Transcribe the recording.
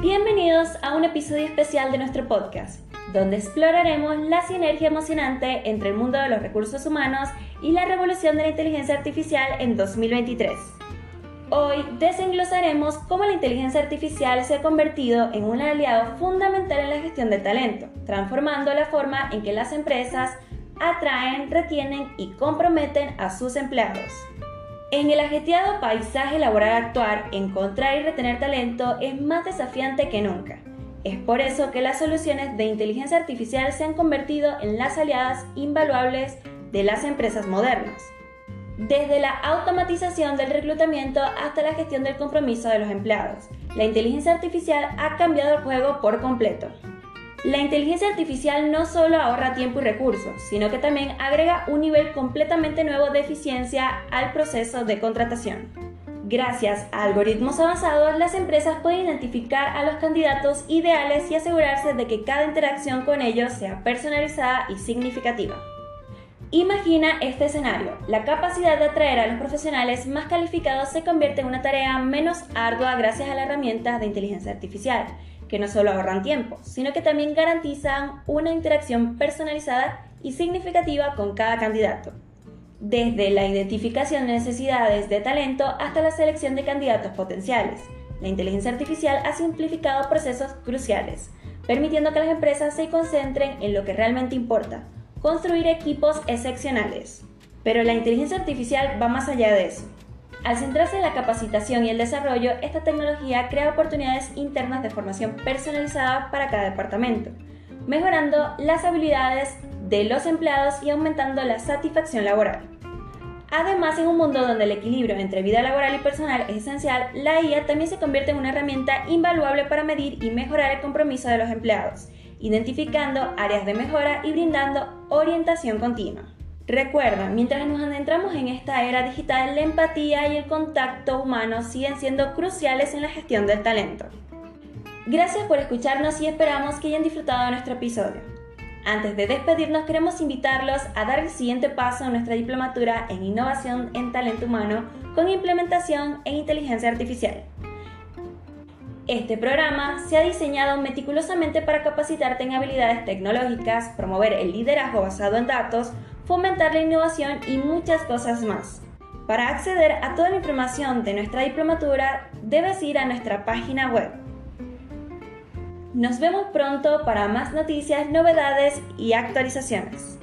Bienvenidos a un episodio especial de nuestro podcast, donde exploraremos la sinergia emocionante entre el mundo de los recursos humanos y la revolución de la inteligencia artificial en 2023. Hoy desenglosaremos cómo la inteligencia artificial se ha convertido en un aliado fundamental en la gestión del talento, transformando la forma en que las empresas atraen, retienen y comprometen a sus empleados. En el ajetreado paisaje laboral actual, encontrar y retener talento es más desafiante que nunca. Es por eso que las soluciones de inteligencia artificial se han convertido en las aliadas invaluables de las empresas modernas. Desde la automatización del reclutamiento hasta la gestión del compromiso de los empleados, la inteligencia artificial ha cambiado el juego por completo. La inteligencia artificial no solo ahorra tiempo y recursos, sino que también agrega un nivel completamente nuevo de eficiencia al proceso de contratación. Gracias a algoritmos avanzados, las empresas pueden identificar a los candidatos ideales y asegurarse de que cada interacción con ellos sea personalizada y significativa. Imagina este escenario. La capacidad de atraer a los profesionales más calificados se convierte en una tarea menos ardua gracias a la herramienta de inteligencia artificial que no solo ahorran tiempo, sino que también garantizan una interacción personalizada y significativa con cada candidato. Desde la identificación de necesidades de talento hasta la selección de candidatos potenciales, la inteligencia artificial ha simplificado procesos cruciales, permitiendo que las empresas se concentren en lo que realmente importa, construir equipos excepcionales. Pero la inteligencia artificial va más allá de eso. Al centrarse en la capacitación y el desarrollo, esta tecnología crea oportunidades internas de formación personalizada para cada departamento, mejorando las habilidades de los empleados y aumentando la satisfacción laboral. Además, en un mundo donde el equilibrio entre vida laboral y personal es esencial, la IA también se convierte en una herramienta invaluable para medir y mejorar el compromiso de los empleados, identificando áreas de mejora y brindando orientación continua. Recuerda, mientras nos adentramos en esta era digital, la empatía y el contacto humano siguen siendo cruciales en la gestión del talento. Gracias por escucharnos y esperamos que hayan disfrutado de nuestro episodio. Antes de despedirnos, queremos invitarlos a dar el siguiente paso en nuestra diplomatura en innovación en talento humano con implementación en inteligencia artificial. Este programa se ha diseñado meticulosamente para capacitarte en habilidades tecnológicas, promover el liderazgo basado en datos, fomentar la innovación y muchas cosas más. Para acceder a toda la información de nuestra diplomatura, debes ir a nuestra página web. Nos vemos pronto para más noticias, novedades y actualizaciones.